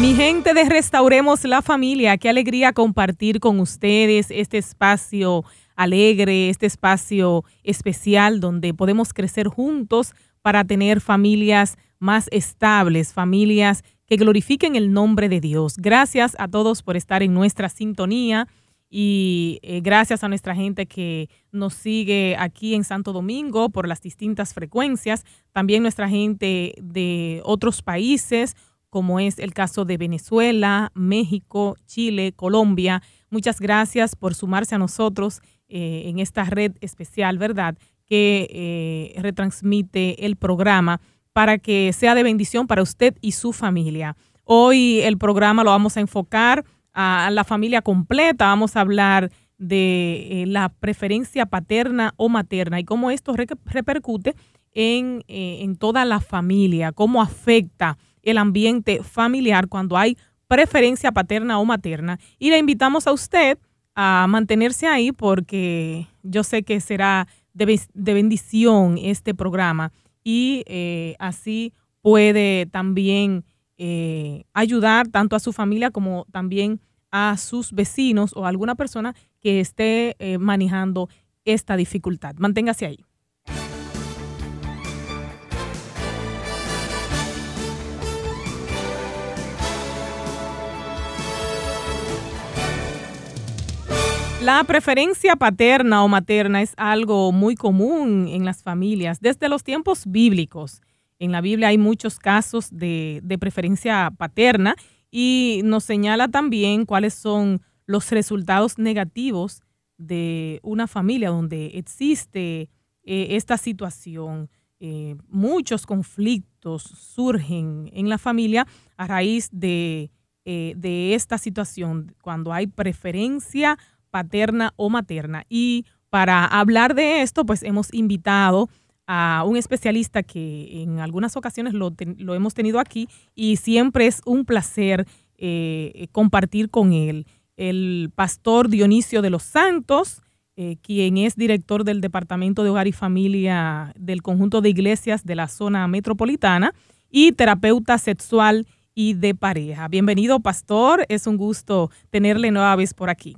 Mi gente de Restauremos la Familia, qué alegría compartir con ustedes este espacio alegre, este espacio especial donde podemos crecer juntos para tener familias más estables, familias que glorifiquen el nombre de Dios. Gracias a todos por estar en nuestra sintonía y eh, gracias a nuestra gente que nos sigue aquí en Santo Domingo por las distintas frecuencias, también nuestra gente de otros países como es el caso de Venezuela, México, Chile, Colombia. Muchas gracias por sumarse a nosotros eh, en esta red especial, ¿verdad? Que eh, retransmite el programa para que sea de bendición para usted y su familia. Hoy el programa lo vamos a enfocar a la familia completa, vamos a hablar de eh, la preferencia paterna o materna y cómo esto repercute en, en toda la familia, cómo afecta el ambiente familiar cuando hay preferencia paterna o materna. Y le invitamos a usted a mantenerse ahí porque yo sé que será de, bendición este programa y eh, así puede también eh, ayudar tanto a su familia como también a sus vecinos o a alguna persona que esté eh, manejando esta dificultad. Manténgase ahí. La preferencia paterna o materna es algo muy común en las familias desde los tiempos bíblicos. En la Biblia hay muchos casos de, preferencia paterna y nos señala también cuáles son los resultados negativos de una familia donde existe eh, esta situación. Eh, muchos conflictos surgen en la familia a raíz de, eh, de esta situación, cuando hay preferencia paterna o materna. Y para hablar de esto, pues hemos invitado a un especialista que en algunas ocasiones lo, hemos tenido aquí y siempre es un placer eh, compartir con él. El pastor Dionisio de los Santos, eh, quien es director del Departamento de Hogar y Familia del conjunto de iglesias de la zona metropolitana y terapeuta sexual y de pareja. Bienvenido, pastor. Es un gusto tenerle nueva vez por aquí.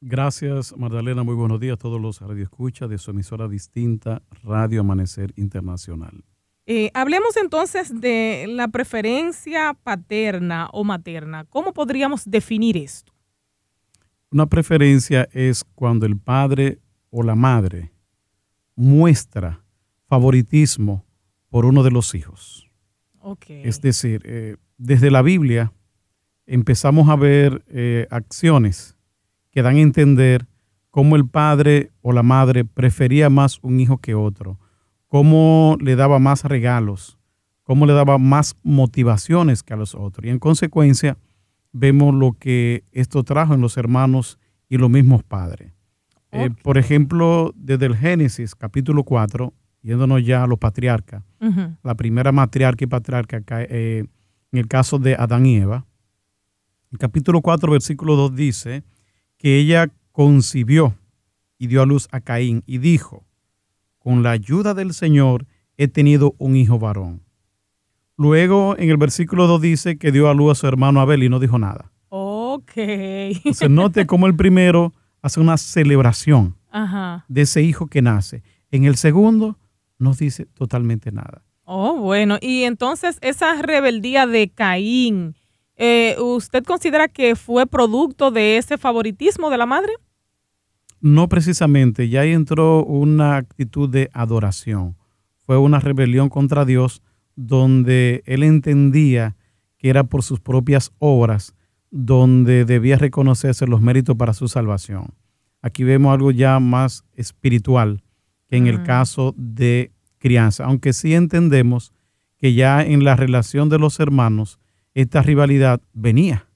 Gracias, Magdalena. Muy buenos días a todos los radioescuchas de su emisora distinta, Radio Amanecer Internacional. Eh, hablemos entonces de la preferencia paterna o materna. ¿Cómo podríamos definir esto? Una preferencia es cuando el padre o la madre muestra favoritismo por uno de los hijos. Okay. Es decir, eh, desde la Biblia empezamos a ver eh, acciones que dan a entender cómo el padre o la madre prefería más un hijo que otro, cómo le daba más regalos, cómo le daba más motivaciones que a los otros. Y en consecuencia, vemos lo que esto trajo en los hermanos y los mismos padres. Eh, por ejemplo, desde el Génesis capítulo 4, yéndonos ya a los patriarcas, la primera matriarca y patriarca eh, en el caso de Adán y Eva, el capítulo 4, versículo 2 dice, que ella concibió y dio a luz a Caín y dijo, con la ayuda del Señor he tenido un hijo varón. Luego en el versículo 2 dice que dio a luz a su hermano Abel y no dijo nada. Ok. Se note cómo el primero hace una celebración de ese hijo que nace. En el segundo no dice totalmente nada. Oh, bueno. Y entonces esa rebeldía de Caín, eh, ¿usted considera que fue producto de ese favoritismo de la madre? No precisamente, ya entró una actitud de adoración. Fue una rebelión contra Dios donde él entendía que era por sus propias obras donde debía reconocerse los méritos para su salvación. Aquí vemos algo ya más espiritual que en el mm. caso de crianza, aunque sí entendemos que ya en la relación de los hermanos esta rivalidad venía,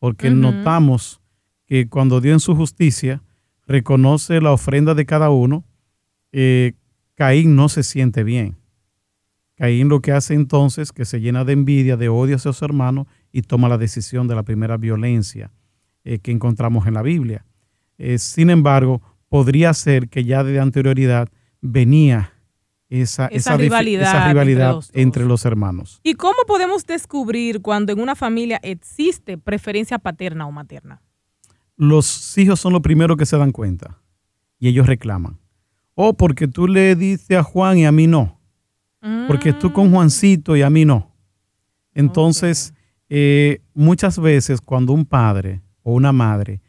porque notamos que cuando Dios en su justicia reconoce la ofrenda de cada uno, eh, Caín no se siente bien. Caín lo que hace entonces que se llena de envidia, de odio hacia su hermano y toma la decisión de la primera violencia eh, que encontramos en la Biblia. Eh, sin embargo, podría ser que ya de anterioridad venía esa, Esa rivalidad esa entre rivalidad los dos. entre los hermanos. ¿Y cómo podemos descubrir cuando en una familia existe preferencia paterna o materna? Los hijos son los primeros que se dan cuenta y ellos reclaman. O porque tú le dices a Juan y a mí no. Porque tú con Juancito y a mí no. Entonces, eh, muchas veces cuando un padre o una madre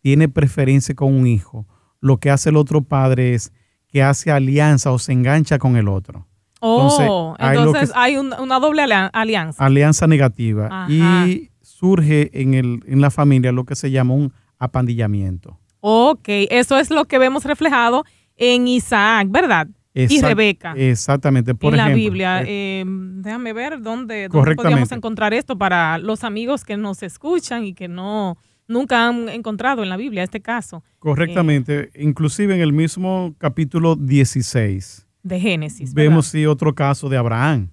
tiene preferencia con un hijo, lo que hace el otro padre es que hace alianza o se engancha con el otro. Oh, Entonces, hay lo entonces que- hay un- una doble alia- alianza. Alianza negativa. Ajá. Y surge en, el, en la familia lo que se llama un apandillamiento. Ok, eso es lo que vemos reflejado en Isaac, ¿verdad? y Rebeca. Exactamente. Por en la Biblia. eh, Eh, déjame ver dónde, dónde podríamos encontrar esto para los amigos que nos escuchan y que no nunca han encontrado en la Biblia este caso correctamente. Inclusive en el mismo capítulo 16 de Génesis. vemos sí, otro caso de Abraham.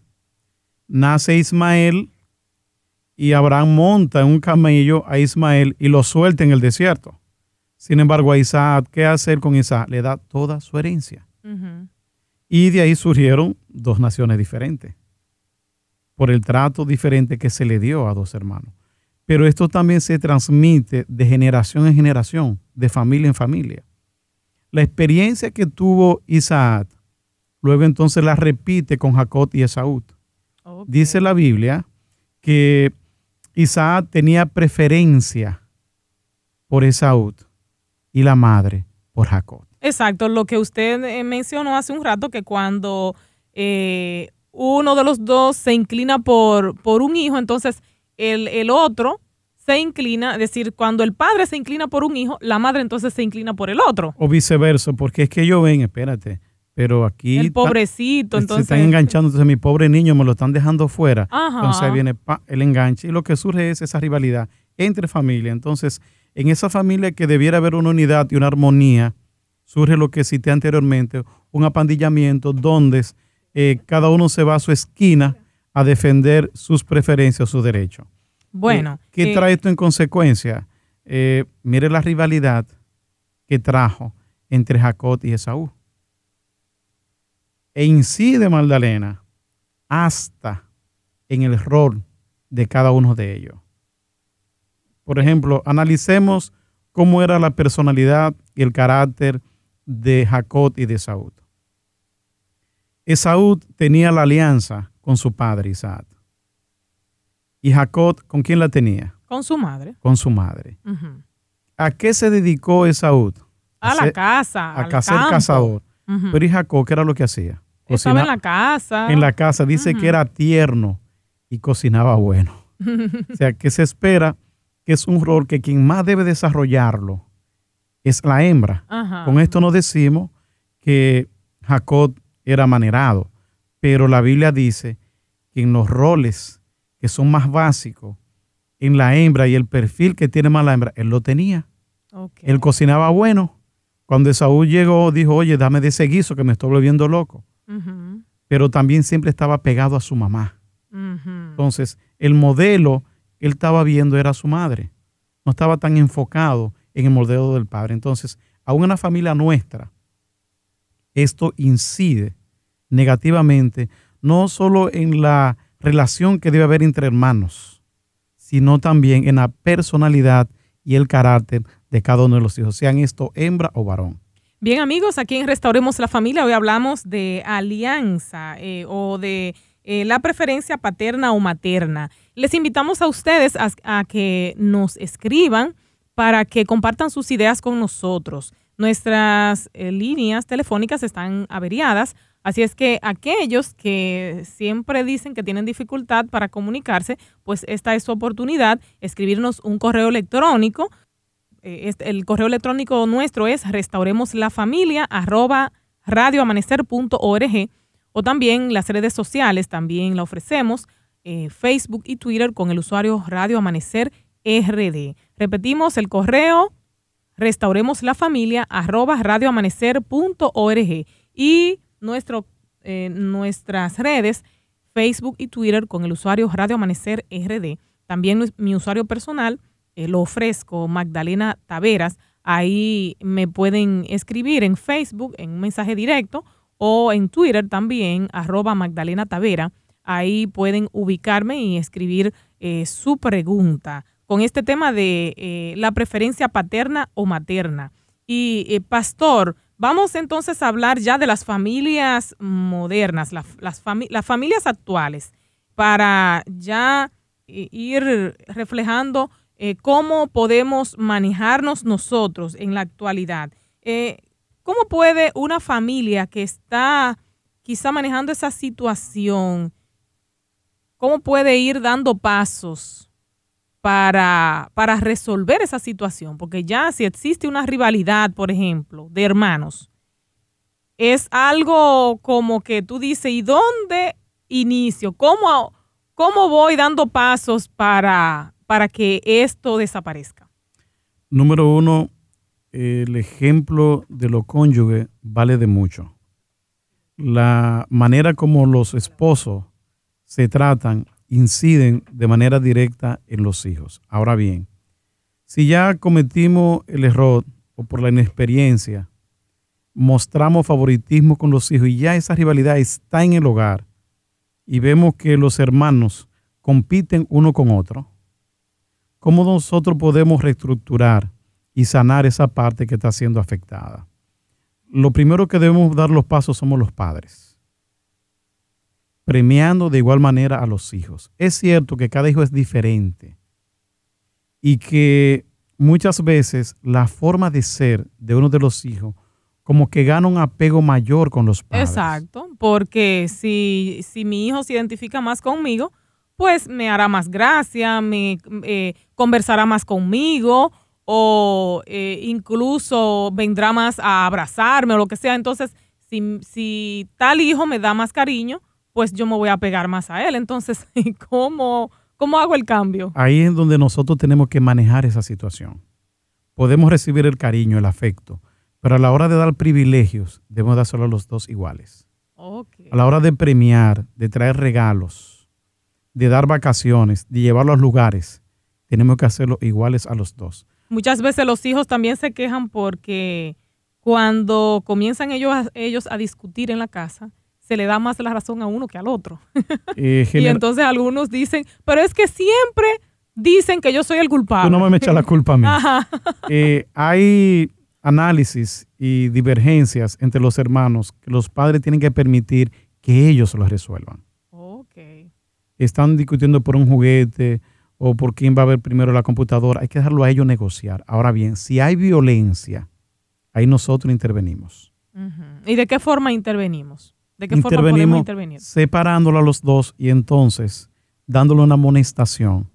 Nace Ismael y Abraham monta en un camello a Ismael y lo suelta en el desierto. Sin embargo, a Isaac, ¿qué hace él con Isaac? Le da toda su herencia. Y de ahí surgieron dos naciones diferentes, por el trato diferente que se le dio a dos hermanos. Pero esto también se transmite de generación en generación, de familia en familia. La experiencia que tuvo Isaac, luego entonces la repite con Jacob y Esaú. Dice la Biblia que Isaac tenía preferencia por Esaú y la madre por Jacob. Exacto, lo que usted eh, mencionó hace un rato, que cuando eh, uno de los dos se inclina por, por un hijo, entonces el, el otro se inclina, es decir, cuando el padre se inclina por un hijo, la madre entonces se inclina por el otro. O viceversa, porque es que ellos ven, espérate, pero aquí el ta- pobrecito, se entonces... están enganchando, entonces mi pobre niño me lo están dejando fuera. Ajá. Entonces viene pa, el enganche y lo que surge es esa rivalidad entre familias. Entonces, en esa familia que debiera haber una unidad y una armonía, surge lo que cité anteriormente, un apandillamiento donde eh, cada uno se va a su esquina a defender sus preferencias, sus derechos. Bueno, ¿Qué eh, trae esto en consecuencia? Eh, mire la rivalidad que trajo entre Jacob y Esaú. E incide Magdalena hasta en el rol de cada uno de ellos. Por ejemplo, analicemos cómo era la personalidad y el carácter de Jacob y de Esaú. Esaú tenía la alianza con su padre Isaac. ¿Y Jacob con quién la tenía? con su madre. Con su madre. ¿A qué se dedicó Esaú? A la ser- casa, A al ser campo. cazador. Pero ¿y Jacob qué era lo que hacía? Estaba en la casa. en la casa. Dice que era tierno y cocinaba bueno. O sea, que se espera que es un rol que quien más debe desarrollarlo es la hembra. Con esto no decimos que Jacob era manerado, pero la Biblia dice que en los roles que son más básicos, en la hembra y el perfil que tiene más la hembra, él lo tenía. Ok. Él cocinaba bueno. Cuando Esaú llegó, dijo, oye, dame de ese guiso que me estoy volviendo loco. Pero también siempre estaba pegado a su mamá. Entonces, el modelo que él estaba viendo era su madre. No estaba tan enfocado en el modelo del padre. Entonces, aún en la familia nuestra, esto incide negativamente, no solo en la relación que debe haber entre hermanos, sino también en la personalidad y el carácter de cada uno de los hijos, sean esto hembra o varón. Bien amigos, aquí en Restauremos la Familia hoy hablamos de alianza eh, o de eh, la preferencia paterna o materna. Les invitamos a ustedes a, que nos escriban para que compartan sus ideas con nosotros. Nuestras eh, líneas telefónicas están averiadas, así es que aquellos que siempre dicen que tienen dificultad para comunicarse, pues esta es su oportunidad, escribirnos un correo electrónico eh, este- el correo electrónico nuestro es restauremoslafamilia arroba radioamanecer.org o también las redes sociales también la ofrecemos, eh, Facebook y Twitter con el usuario Radio Amanecer RD. Repetimos el correo restauremoslafamilia arroba radioamanecer.org y nuestro, eh, nuestras redes Facebook y Twitter con el usuario Radio Amanecer RD. También mi usuario personal eh, lo ofrezco, Magdalena Taveras. Ahí me pueden escribir en Facebook, en un mensaje directo, o en Twitter también, arroba Magdalena Tavera. Ahí pueden ubicarme y escribir eh, su pregunta con este tema de la preferencia paterna o materna. Y, pastor, vamos entonces a hablar ya de las familias modernas, las, familias actuales, para ya ir reflejando cómo podemos manejarnos nosotros en la actualidad. ¿Cómo puede una familia que está quizá manejando esa situación, cómo puede ir dando pasos para, para resolver esa situación? Porque ya si existe una rivalidad, por ejemplo, de hermanos, es algo como que tú dices, ¿y dónde inicio? ¿Cómo, cómo voy dando pasos para, para que esto desaparezca? Número uno, el ejemplo de lo cónyuge vale de mucho. La manera como los esposos se tratan inciden de manera directa en los hijos. Ahora bien, si ya cometimos el error o por la inexperiencia, mostramos favoritismo con los hijos y ya esa rivalidad está en el hogar y vemos que los hermanos compiten uno con otro, ¿cómo nosotros podemos reestructurar y sanar esa parte que está siendo afectada. Lo primero que debemos dar los pasos somos los padres, premiando de igual manera a los hijos. Es cierto que cada hijo es diferente y que muchas veces la forma de ser de uno de los hijos como que gana un apego mayor con los padres. Exacto, porque si, si mi hijo se identifica más conmigo, pues me hará más gracia, me eh, conversará más conmigo o eh, incluso vendrá más a abrazarme o lo que sea. Entonces, si, si, tal hijo me da más cariño, pues yo me voy a pegar más a él. Entonces, ¿cómo, ¿cómo hago el cambio? Ahí es donde nosotros tenemos que manejar esa situación. Podemos recibir el cariño, el afecto, pero a la hora de dar privilegios, debemos dárselo a los dos iguales. A la hora de premiar, de traer regalos, de dar vacaciones, de llevarlo a lugares, tenemos que hacerlo iguales a los dos. Muchas veces los hijos también se quejan porque cuando comienzan ellos a, ellos a discutir en la casa, se le da más la razón a uno que al otro. Eh, y entonces algunos dicen, pero es que siempre dicen que yo soy el culpable. Tú no me echas la culpa a mí. Eh, hay análisis y divergencias entre los hermanos que los padres tienen que permitir que ellos lo resuelvan. Okay. Están discutiendo por un juguete, o por quién va a ver primero la computadora. Hay que dejarlo a ellos negociar. Ahora bien, si hay violencia, ahí nosotros intervenimos. ¿Y de qué forma intervenimos? ¿De qué forma podemos intervenir? Separándolo a los dos y entonces dándole una amonestación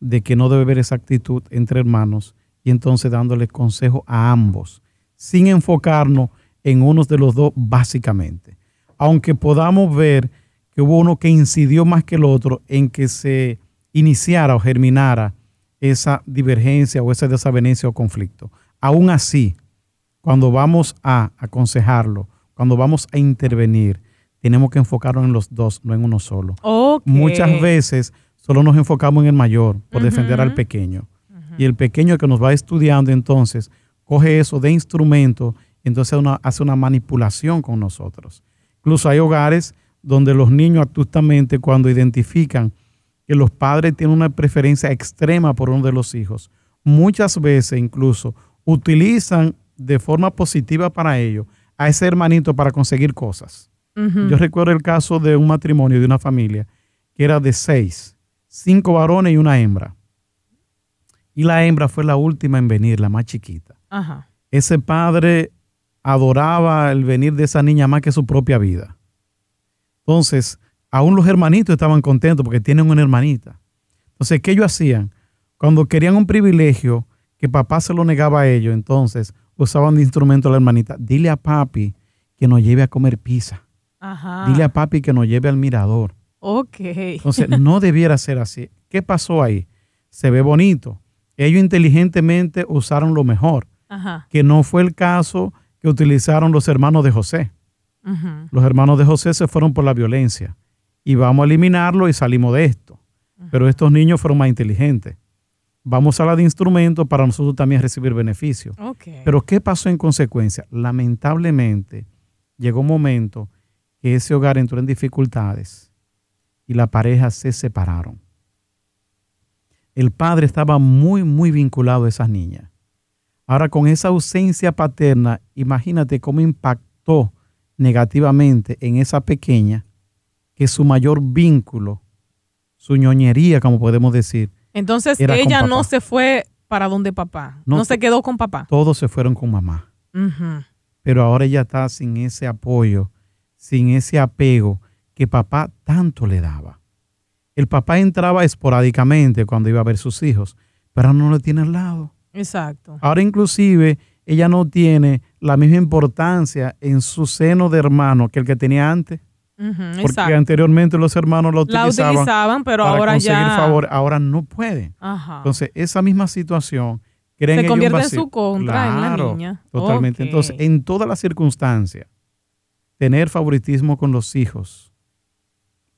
de que no debe haber esa actitud entre hermanos y entonces dándole consejo a ambos, sin enfocarnos en uno de los dos básicamente. Aunque podamos ver que hubo uno que incidió más que el otro en que se iniciara o germinara esa divergencia o esa desavenencia o conflicto. Aún así, cuando vamos a aconsejarlo, cuando vamos a intervenir, tenemos que enfocarnos en los dos, no en uno solo. Muchas veces solo nos enfocamos en el mayor por defender al pequeño. Y el pequeño que nos va estudiando entonces coge eso de instrumento, entonces hace una manipulación con nosotros. Incluso hay hogares donde los niños astutamente cuando identifican que los padres tienen una preferencia extrema por uno de los hijos. Muchas veces incluso utilizan de forma positiva para ello a ese hermanito para conseguir cosas. Yo recuerdo el caso de un matrimonio, de una familia, que era de seis, cinco varones y una hembra. Y la hembra fue la última en venir, la más chiquita. Ese padre adoraba el venir de esa niña más que su propia vida. Entonces, aún los hermanitos estaban contentos porque tienen una hermanita. Entonces, ¿qué ellos hacían? Cuando querían un privilegio que papá se lo negaba a ellos, entonces usaban de instrumento a la hermanita. Dile a papi que nos lleve a comer pizza. Dile a papi que nos lleve al mirador. Ok. Entonces, no debiera ser así. ¿Qué pasó ahí? Se ve bonito. Ellos inteligentemente usaron lo mejor, que no fue el caso que utilizaron los hermanos de José. Los hermanos de José se fueron por la violencia y vamos a eliminarlo y salimos de esto. Pero estos niños fueron más inteligentes. Vamos a la de instrumento para nosotros también recibir beneficios. Pero ¿qué pasó en consecuencia? Lamentablemente, llegó un momento que ese hogar entró en dificultades y la pareja se separaron. El padre estaba muy, muy vinculado a esas niñas. Ahora, con esa ausencia paterna, imagínate cómo impactó negativamente en esa pequeña que su mayor vínculo, su ñoñería, como podemos decir. Entonces ella no se fue para donde papá, no, se quedó con papá. Todos se fueron con mamá. Pero ahora ella está sin ese apoyo, sin ese apego que papá tanto le daba. El papá entraba esporádicamente cuando iba a ver sus hijos, pero no lo tiene al lado. Exacto. Ahora inclusive ella no tiene la misma importancia en su seno de hermano que el que tenía antes. Porque anteriormente los hermanos lo utilizaban, la utilizaban pero para ahora conseguir ya... favor, ahora no pueden. Entonces, esa misma situación se convierte en su contra en la niña. Totalmente. Entonces, en todas las circunstancias, tener favoritismo con los hijos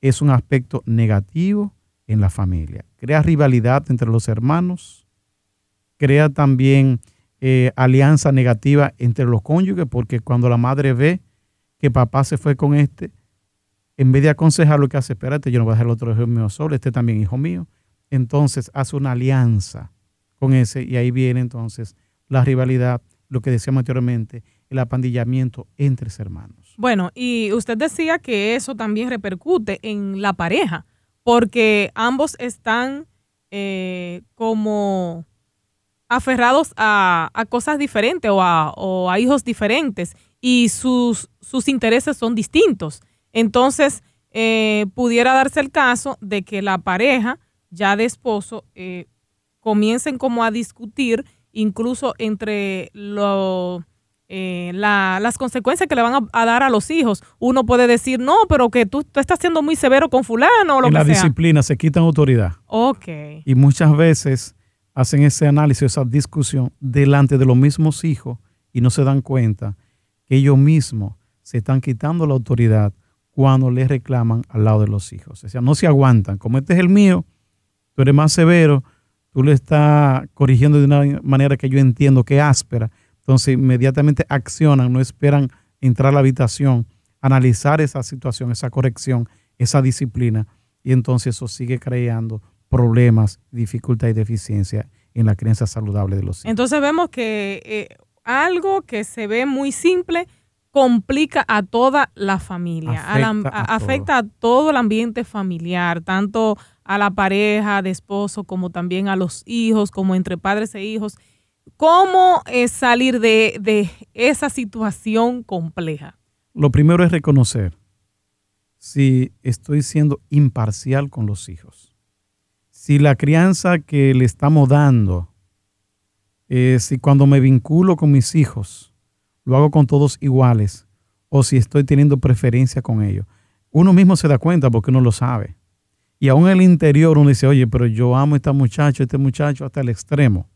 es un aspecto negativo en la familia. Crea rivalidad entre los hermanos, crea también eh, alianza negativa entre los cónyuges, porque cuando la madre ve que papá se fue con este, en vez de aconsejar lo que hace, espérate, yo no voy a dejar el otro hijo mío solo, este también hijo mío, entonces hace una alianza con ese y ahí viene entonces la rivalidad, lo que decíamos anteriormente, el apandillamiento entre hermanos. Bueno, y usted decía que eso también repercute en la pareja, porque ambos están eh, como aferrados a, cosas diferentes o a, hijos diferentes y sus, sus intereses son distintos. Entonces, eh, pudiera darse el caso de que la pareja ya de esposo eh, comiencen como a discutir incluso entre lo, eh, las consecuencias que le van a, dar a los hijos. Uno puede decir, no, pero que tú, estás siendo muy severo con fulano o lo en la disciplina se quitan autoridad. Ok. Y muchas veces hacen ese análisis, esa discusión delante de los mismos hijos y no se dan cuenta que ellos mismos se están quitando la autoridad cuando les reclaman al lado de los hijos. O sea, no se aguantan. Como este es el mío, tú eres más severo, tú le estás corrigiendo de una manera que yo entiendo que áspera. Entonces inmediatamente accionan, no esperan entrar a la habitación, analizar esa situación, esa corrección, esa disciplina. Y entonces eso sigue creando problemas, dificultad y deficiencia en la creencia saludable de los hijos. Entonces vemos que eh, algo que se ve muy simple complica a toda la familia, afecta, a, todo. el ambiente familiar, tanto a la pareja de esposo como también a los hijos, como entre padres e hijos. ¿Cómo es salir de, de esa situación compleja? Lo primero es reconocer si estoy siendo imparcial con los hijos si la crianza que le estamos dando, eh, si cuando me vinculo con mis hijos, lo hago con todos iguales, o si estoy teniendo preferencia con ellos. Uno mismo se da cuenta porque uno lo sabe. Y aún en el interior uno dice, oye, pero yo amo a este muchacho, este muchacho hasta el extremo.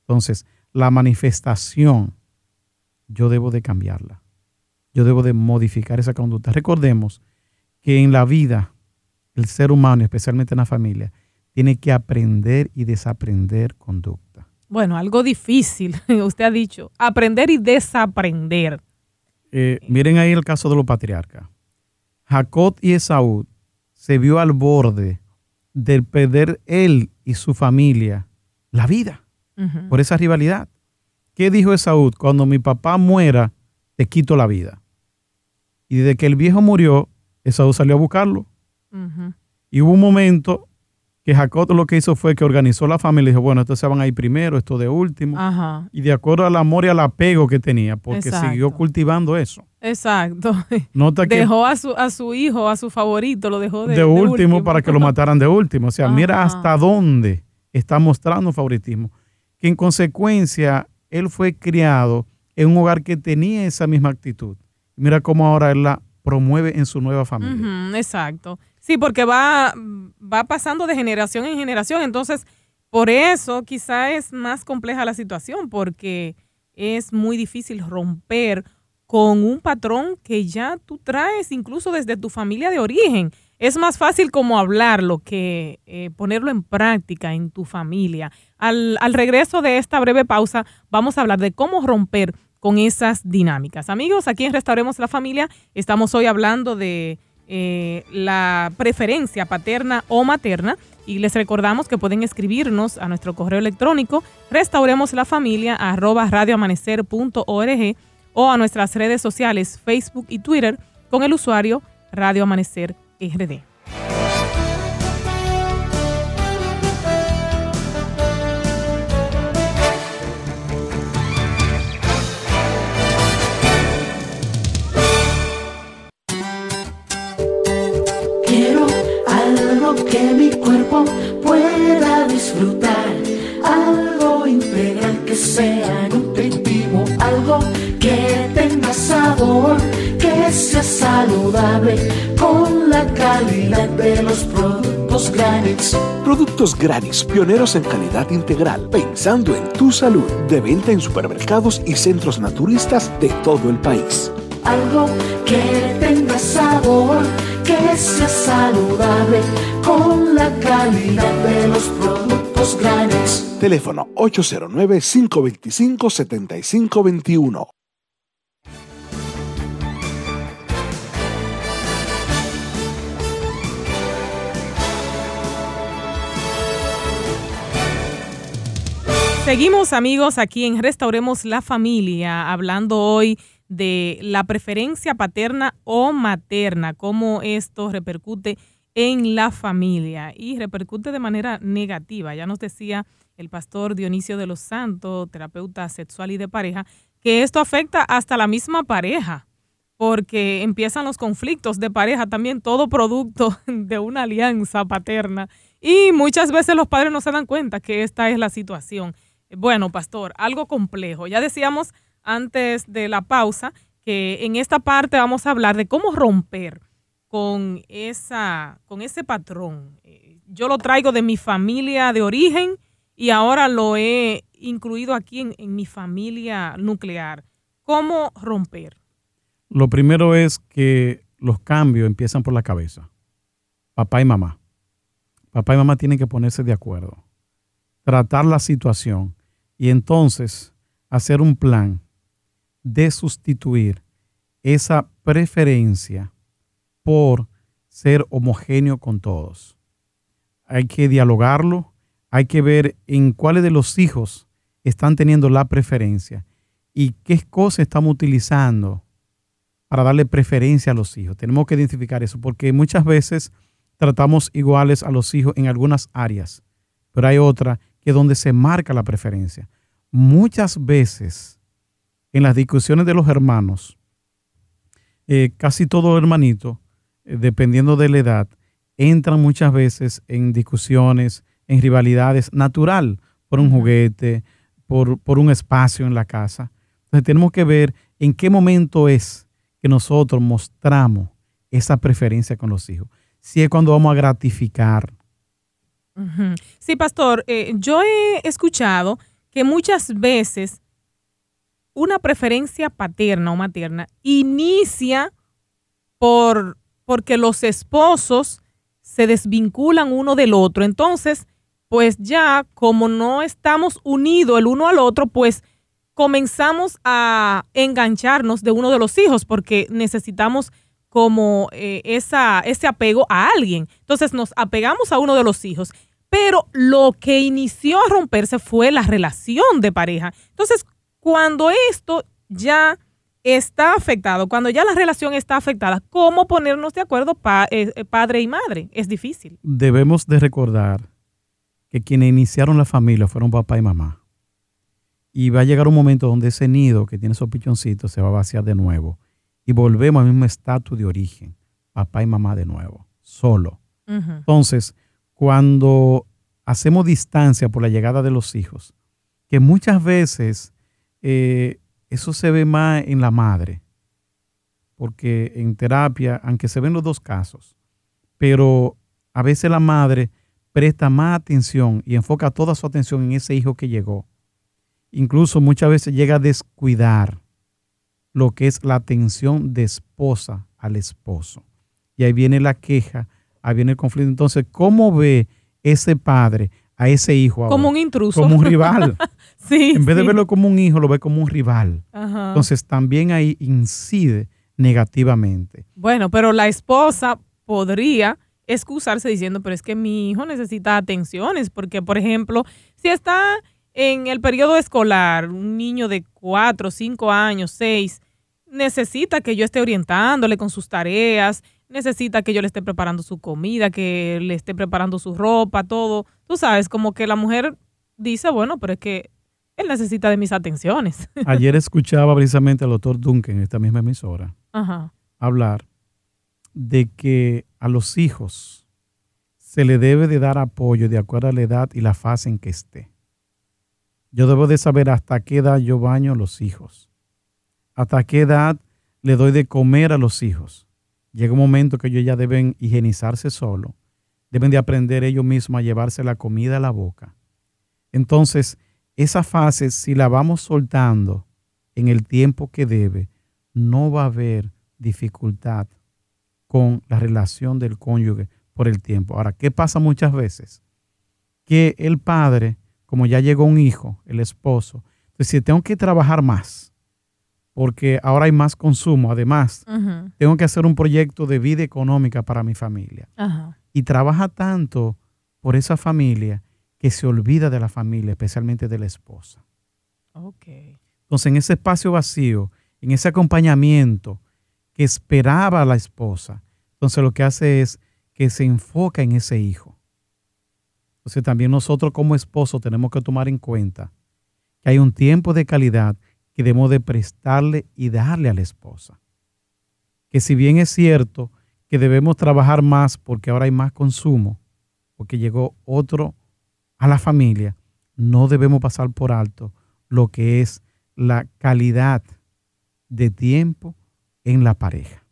Entonces, la manifestación, yo debo de cambiarla. Yo debo de modificar esa conducta. Recordemos que en la vida, el ser humano, especialmente en la familia, tiene que aprender y desaprender conducta. Bueno, algo difícil, usted ha dicho, aprender y desaprender. Eh, miren ahí el caso de los patriarcas. Jacob y Esaú se vio al borde de perder él y su familia la vida por esa rivalidad. ¿Qué dijo Esaú? Cuando mi papá muera, te quito la vida. Y desde que el viejo murió, Esaú salió a buscarlo. Y hubo un momento que Jacob lo que hizo fue que organizó la familia y dijo, bueno, estos se van a ir primero, esto de último. Y de acuerdo al amor y al apego que tenía, porque siguió cultivando eso. Exacto. dejó a su, a su hijo, a su favorito, lo dejó de, de, último, para que lo mataran de último. O sea, mira hasta dónde está mostrando favoritismo. Que en consecuencia, él fue criado en un hogar que tenía esa misma actitud. Mira cómo ahora él la promueve en su nueva familia. exacto. Sí, porque va, va pasando de generación en generación. Entonces, por eso quizá es más compleja la situación, porque es muy difícil romper con un patrón que ya tú traes incluso desde tu familia de origen. Es más fácil como hablarlo que eh, ponerlo en práctica en tu familia. Al, al regreso de esta breve pausa, vamos a hablar de cómo romper con esas dinámicas. Amigos, aquí en Restauremos la Familia estamos hoy hablando de eh, la preferencia paterna o materna y les recordamos que pueden escribirnos a nuestro correo electrónico restauremoslafamilia@radioamanecer.org o a nuestras redes sociales Facebook y Twitter con el usuario Radio Amanecer RD. Cuerpo pueda disfrutar, algo integral que sea nutritivo, algo que tenga sabor, que sea saludable con la calidad de los productos Granis. Productos Granis, pioneros en calidad integral, pensando en tu salud, de venta en supermercados y centros naturistas de todo el país. Algo que tenga sabor, que sea saludable con la calidad de los productos Granis. Teléfono 809-525-7521. Seguimos amigos aquí en Restauremos la Familia, hablando hoy de la preferencia paterna o materna, cómo esto repercute en la familia y repercute de manera negativa. Ya nos decía el pastor Dionisio de los Santos, terapeuta sexual y de pareja, que esto afecta hasta la misma pareja, porque empiezan los conflictos de pareja también, todo producto de una alianza paterna. Y muchas veces los padres no se dan cuenta que esta es la situación. Bueno, pastor, algo complejo. Ya decíamos antes de la pausa que en esta parte vamos a hablar de cómo romper con, esa, con ese patrón. Eh, yo lo traigo de mi familia de origen y ahora lo he incluido aquí en, en mi familia nuclear. ¿Cómo romper? Lo primero es que los cambios empiezan por la cabeza. Papá y mamá. Papá y mamá tienen que ponerse de acuerdo, tratar la situación y entonces hacer un plan de sustituir esa preferencia por ser homogéneo con todos. Hay que dialogarlo, hay que ver en cuáles de los hijos están teniendo la preferencia y qué cosas estamos utilizando para darle preferencia a los hijos. Tenemos que identificar eso porque muchas veces tratamos iguales a los hijos en algunas áreas, pero hay otra que es donde se marca la preferencia. Muchas veces en las discusiones de los hermanos, eh, casi todo hermanito, eh, dependiendo de la edad, entran muchas veces en discusiones, en rivalidades natural por un juguete, por, por un espacio en la casa. Entonces tenemos que ver en qué momento es que nosotros mostramos esa preferencia con los hijos. Si es cuando vamos a gratificar, Sí, pastor, eh, yo he escuchado que muchas veces una preferencia paterna o materna inicia por porque los esposos se desvinculan uno del otro. Entonces, pues ya como no estamos unidos el uno al otro, pues comenzamos a engancharnos de uno de los hijos porque necesitamos como eh, esa, ese apego a alguien. Entonces nos apegamos a uno de los hijos pero lo que inició a romperse fue la relación de pareja. Entonces, cuando esto ya está afectado, cuando ya la relación está afectada, ¿cómo ponernos de acuerdo eh, eh, padre y madre? Es difícil. Debemos de recordar que quienes iniciaron la familia fueron papá y mamá. Y va a llegar un momento donde ese nido que tiene esos pichoncitos se va a vaciar de nuevo. Y volvemos al mismo estatus de origen, papá y mamá de nuevo, solo. Entonces, cuando hacemos distancia por la llegada de los hijos, que muchas veces eh, eso se ve más en la madre, porque en terapia, aunque se ven los dos casos, pero a veces la madre presta más atención y enfoca toda su atención en ese hijo que llegó. Incluso muchas veces llega a descuidar lo que es la atención de esposa al esposo. Y ahí viene la queja ahí viene el conflicto. Entonces, ¿cómo ve ese padre a ese hijo ahora Como un intruso. como un rival. sí. en vez de verlo como un hijo, lo ve como un rival. Ajá. Entonces también ahí incide negativamente. Bueno, pero la esposa podría excusarse diciendo, pero es que mi hijo necesita atenciones, porque, por ejemplo, si está en el periodo escolar, un niño de cuatro, cinco años, seis, necesita que yo esté orientándole con sus tareas, necesita que yo le esté preparando su comida, que le esté preparando su ropa, todo. Tú sabes, como que la mujer dice, bueno, pero es que él necesita de mis atenciones. Ayer escuchaba precisamente al doctor Duncan en esta misma emisora Ajá. hablar de que a los hijos se le debe de dar apoyo de acuerdo a la edad y la fase en que esté. Yo debo de saber hasta qué edad yo baño a los hijos, hasta qué edad le doy de comer a los hijos. Llega un momento que ellos ya deben higienizarse solo, deben de aprender ellos mismos a llevarse la comida a la boca. Entonces, esa fase, si la vamos soltando en el tiempo que debe, no va a haber dificultad con la relación del cónyuge por el tiempo. Ahora, ¿qué pasa muchas veces? Que el padre, como ya llegó un hijo, el esposo, si tengo que trabajar más, porque ahora hay más consumo, además, tengo que hacer un proyecto de vida económica para mi familia. Y trabaja tanto por esa familia que se olvida de la familia, especialmente de la esposa. Ok. Entonces, en ese espacio vacío, en ese acompañamiento que esperaba la esposa, entonces lo que hace es que se enfoca en ese hijo. Entonces, también nosotros como esposos tenemos que tomar en cuenta que hay un tiempo de calidad que debemos de prestarle y darle a la esposa. Que si bien es cierto que debemos trabajar más porque ahora hay más consumo, porque llegó otro a la familia, no debemos pasar por alto lo que es la calidad de tiempo en la pareja.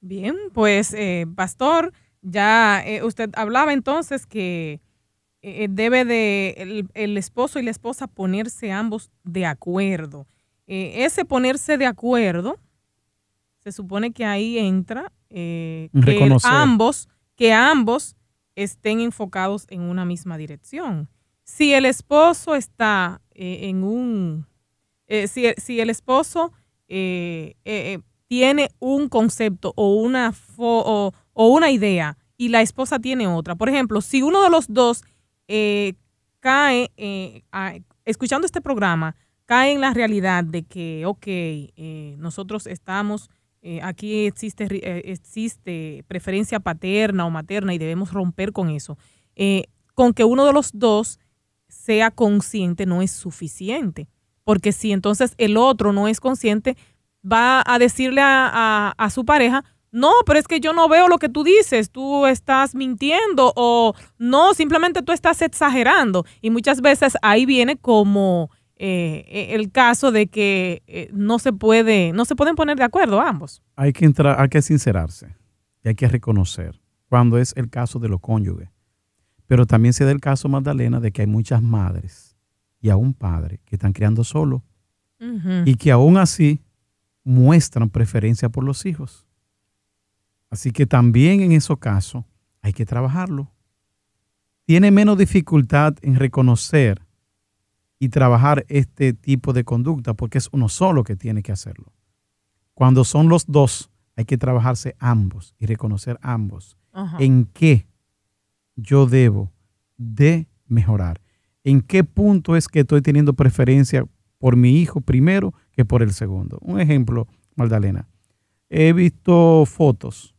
Bien, pues, eh, pastor, ya eh, usted hablaba entonces que eh, debe de el, el esposo y la esposa ponerse ambos de acuerdo. Eh, ese ponerse de acuerdo, se supone que ahí entra eh, que ambos, que ambos estén enfocados en una misma dirección. Si el esposo está eh, en un, eh, si, si el esposo eh, eh, eh, tiene un concepto o una, fo- o, o una idea y la esposa tiene otra. Por ejemplo, si uno de los dos eh, cae, eh, escuchando este programa, cae en la realidad de que, ok, eh, nosotros estamos, aquí existe, existe preferencia paterna o materna y debemos romper con eso. Con que uno de los dos sea consciente no es suficiente. Porque si entonces el otro no es consciente, va a decirle a- a su pareja, no, pero es que yo no veo lo que tú dices, tú estás mintiendo o no, simplemente tú estás exagerando. Y muchas veces ahí viene como eh, eh, el caso de que eh, no se puede, no se pueden poner de acuerdo ambos. Hay que entrar, hay que sincerarse y hay que reconocer cuando es el caso de los cónyuges. Pero también se da el caso, Magdalena, de que hay muchas madres y aún padres que están criando solo y que aún así muestran preferencia por los hijos. Así que también en esos casos hay que trabajarlo. Tiene menos dificultad en reconocer y trabajar este tipo de conducta porque es uno solo que tiene que hacerlo. Cuando son los dos, hay que trabajarse ambos y reconocer ambos Ajá. en qué yo debo de mejorar. En qué punto es que estoy teniendo preferencia por mi hijo primero que por el segundo. Un ejemplo, Magdalena. He visto fotos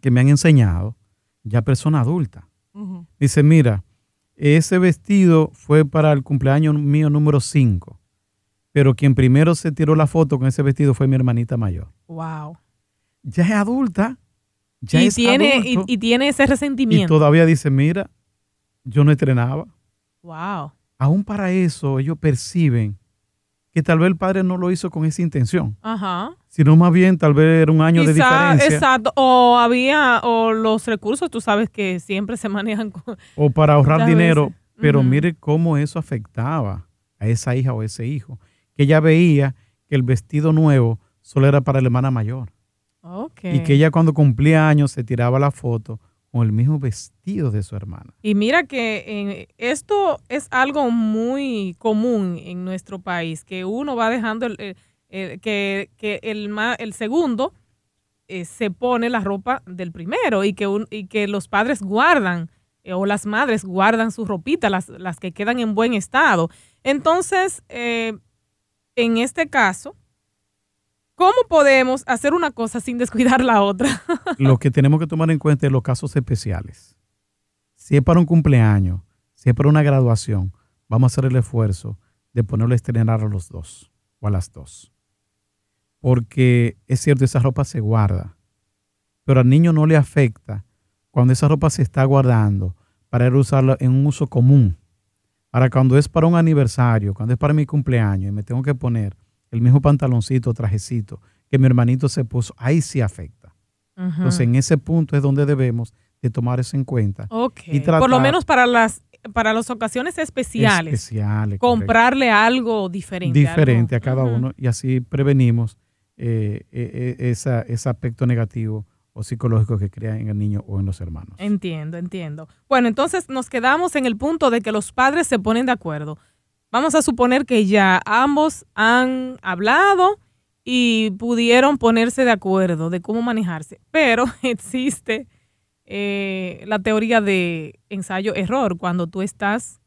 Que me han enseñado ya persona adulta. Dice, mira, ese vestido fue para el cumpleaños mío número 5, pero quien primero se tiró la foto con ese vestido fue mi hermanita mayor. Wow. Ya es adulta, ya y, es tiene, y, adulto, y tiene ese y resentimiento. todavía dice, mira, yo no estrenaba. Wow. Aún para eso ellos perciben que tal vez el padre no lo hizo con esa intención, Ajá. sino más bien tal vez era un año de Quizá, diferencia exacto. O había, o los recursos, tú sabes que siempre se manejan con. o para ahorrar dinero, veces. pero mire cómo eso afectaba a esa hija o ese hijo, que ella veía que el vestido nuevo solo era para la hermana mayor Ok. y que ella cuando cumplía años se tiraba la foto con el mismo vestido de su hermana. Y mira que esto es algo muy común en nuestro país, que uno va dejando el, que, que el, ma- el segundo eh, se pone la ropa del primero y que, un- y que los padres guardan eh, o las madres guardan su ropita, las, las que quedan en buen estado. Entonces, eh, en este caso, ¿cómo podemos hacer una cosa sin descuidar la otra? Lo que tenemos que tomar en cuenta es los casos especiales. Si es para un cumpleaños, si es para una graduación, vamos a hacer el esfuerzo de ponerlo a estrenar a los dos o a las dos. Porque es cierto, esa ropa se guarda, pero al niño no le afecta cuando esa ropa se está guardando para él usarla en un uso común. Ahora, cuando es para un aniversario, cuando es para mi cumpleaños y me tengo que poner el mismo pantaloncito, trajecito que mi hermanito se puso, ahí sí afecta. Entonces, en ese punto es donde debemos de tomar eso en cuenta. Ok. Y Por lo menos para las para las ocasiones especiales, Especiales. correcto. comprarle algo diferente. diferente a cada uno y así prevenimos eh, eh, eh, esa- ese aspecto negativo o psicológico que crea en el niño o en los hermanos. Entiendo, entiendo. Bueno, entonces nos quedamos en el punto de que los padres se ponen de acuerdo. Vamos a suponer que ya ambos han hablado y pudieron ponerse de acuerdo de cómo manejarse, pero existe eh, la teoría de ensayo-error cuando tú estás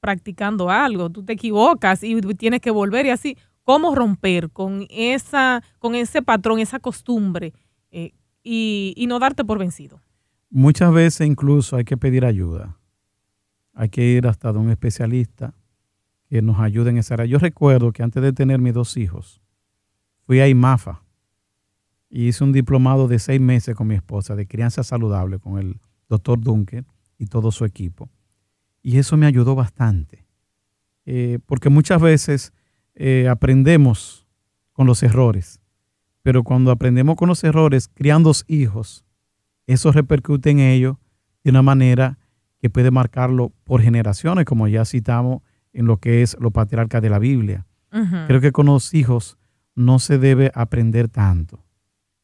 practicando algo, tú te equivocas y tienes que volver y así. ¿Cómo romper con, esa, con ese patrón, esa costumbre eh, y, y no darte por vencido? Muchas veces incluso hay que pedir ayuda. Hay que ir hasta de un especialista que nos ayude en esa área. Yo recuerdo que antes de tener mis dos hijos, fui a IMAFA y hice un diplomado de seis meses con mi esposa de crianza saludable con el doctor Duncan y todo su equipo. Y eso me ayudó bastante. Eh, porque muchas veces eh, aprendemos con los errores, pero cuando aprendemos con los errores, criando hijos, eso repercute en ellos de una manera que puede marcarlo por generaciones, como ya citamos en lo que es lo patriarca de la Biblia. Creo que con los hijos no se debe aprender tanto,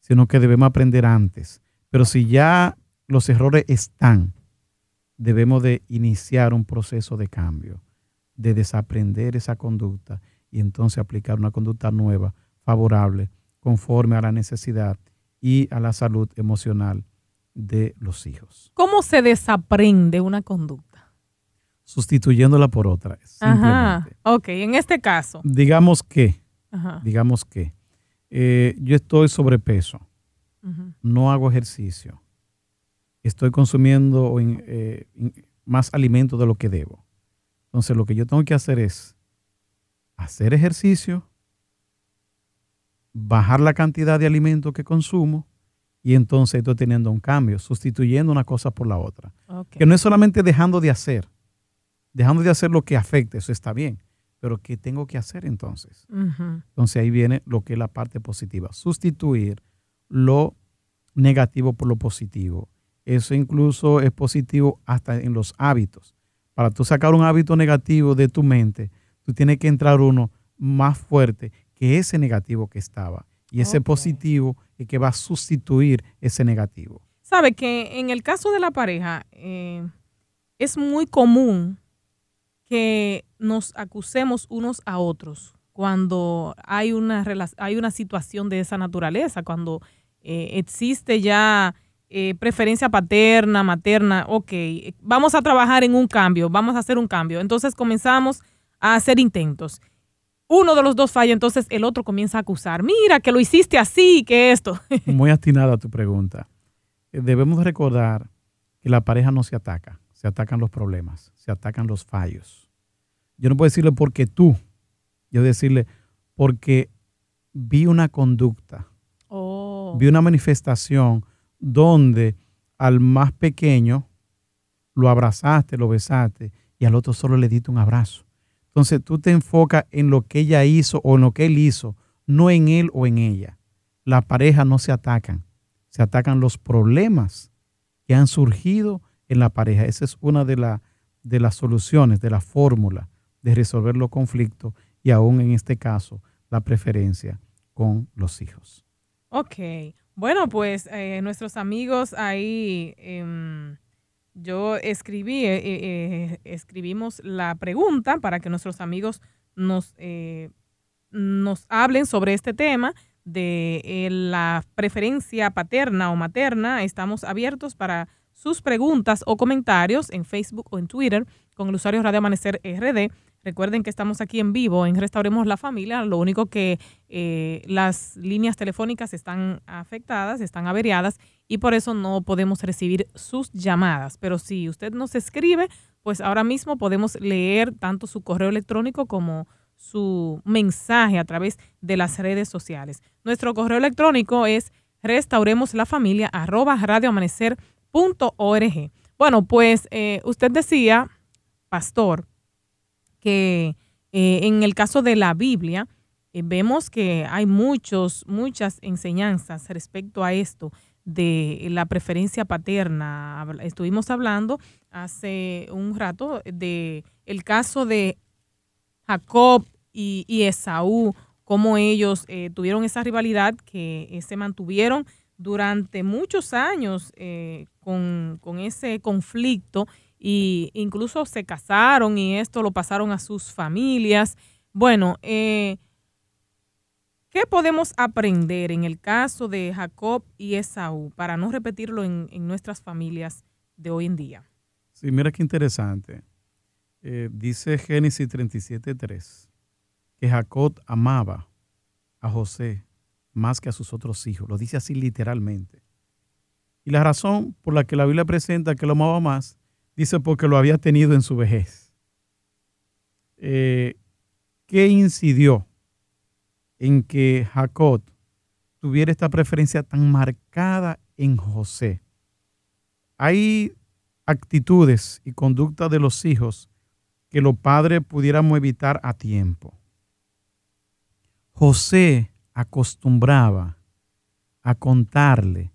sino que debemos aprender antes. Pero si ya los errores están, debemos de iniciar un proceso de cambio, de desaprender esa conducta y entonces aplicar una conducta nueva, favorable, conforme a la necesidad y a la salud emocional de los hijos, ¿Cómo se desaprende una conducta? Sustituyéndola por otra. Ajá. Ok, en este caso. Digamos que, Ajá. digamos que eh, yo estoy sobrepeso, ujú. no hago ejercicio, estoy consumiendo eh, más alimento de lo que debo. Entonces lo que yo tengo que hacer es hacer ejercicio, bajar la cantidad de alimento que consumo y entonces estoy teniendo un cambio, sustituyendo una cosa por la otra. Que no es solamente dejando de hacer, dejando de hacer lo que afecta, eso está bien, pero ¿qué tengo que hacer entonces? Entonces ahí viene lo que es la parte positiva, sustituir lo negativo por lo positivo. Eso incluso es positivo hasta en los hábitos. Para tú sacar un hábito negativo de tu mente, tú tienes que entrar uno más fuerte que ese negativo que estaba. Y ese positivo es que va a sustituir ese negativo. Sabe que en el caso de la pareja eh, es muy común que nos acusemos unos a otros cuando hay una, hay una situación de esa naturaleza, cuando eh, existe ya eh, preferencia paterna, materna, ok, vamos a trabajar en un cambio, vamos a hacer un cambio. Entonces comenzamos a hacer intentos. Uno de los dos falla, entonces el otro comienza a acusar, mira que lo hiciste así, que esto. Muy atinada tu pregunta. Eh, Debemos recordar que la pareja no se ataca, se atacan los problemas, se atacan los fallos. Yo no puedo decirle porque tú, yo decirle porque vi una conducta, Oh. vi una manifestación donde al más pequeño lo abrazaste, lo besaste y al otro solo le diste un abrazo. Entonces tú te enfocas en lo que ella hizo o en lo que él hizo, no en él o en ella. Las parejas no se atacan, se atacan los problemas que han surgido en la pareja. Esa es una de, la- de las soluciones, de la fórmula de resolver los conflictos y aún en este caso la preferencia con los hijos. Ok. Bueno, pues eh, nuestros amigos ahí, em, yo escribí, eh, eh, escribimos la pregunta para que nuestros amigos nos, nos hablen sobre este tema de la preferencia paterna o materna. Estamos abiertos para sus preguntas o comentarios en Facebook o en Twitter con el usuario Radio Amanecer RD. Recuerden que estamos aquí en vivo en Restauremos la Familia. Lo único que eh, las líneas telefónicas están afectadas, están averiadas y por eso no podemos recibir sus llamadas. Pero si usted nos escribe, pues ahora mismo podemos leer tanto su correo electrónico como su mensaje a través de las redes sociales. Nuestro correo electrónico es restauremoslafamilia arroba radioamanecer.org. Bueno, pues eh, usted decía, pastor, que eh, en el caso de la Biblia, eh, vemos que hay muchos, muchas enseñanzas respecto a esto de la preferencia paterna. Estuvimos hablando hace un rato de el caso de Jacob y, y Esaú, cómo ellos tuvieron esa rivalidad que se mantuvieron durante muchos años eh, con, con ese conflicto y incluso se casaron y esto lo pasaron a sus familias. Bueno, eh, ¿qué podemos aprender en el caso de Jacob y Esaú para no repetirlo en, en nuestras familias de hoy en día? Sí, mira qué interesante. Eh, dice Génesis 37.3 que Jacob amaba a José más que a sus otros hijos. Lo dice así literalmente. Y la razón por la que la Biblia presenta que lo amaba más, dice porque lo había tenido en su vejez. Eh, ¿Qué incidió en que Jacob tuviera esta preferencia tan marcada en José? Hay actitudes y conductas de los hijos que los padres pudiéramos evitar a tiempo. José acostumbraba a contarle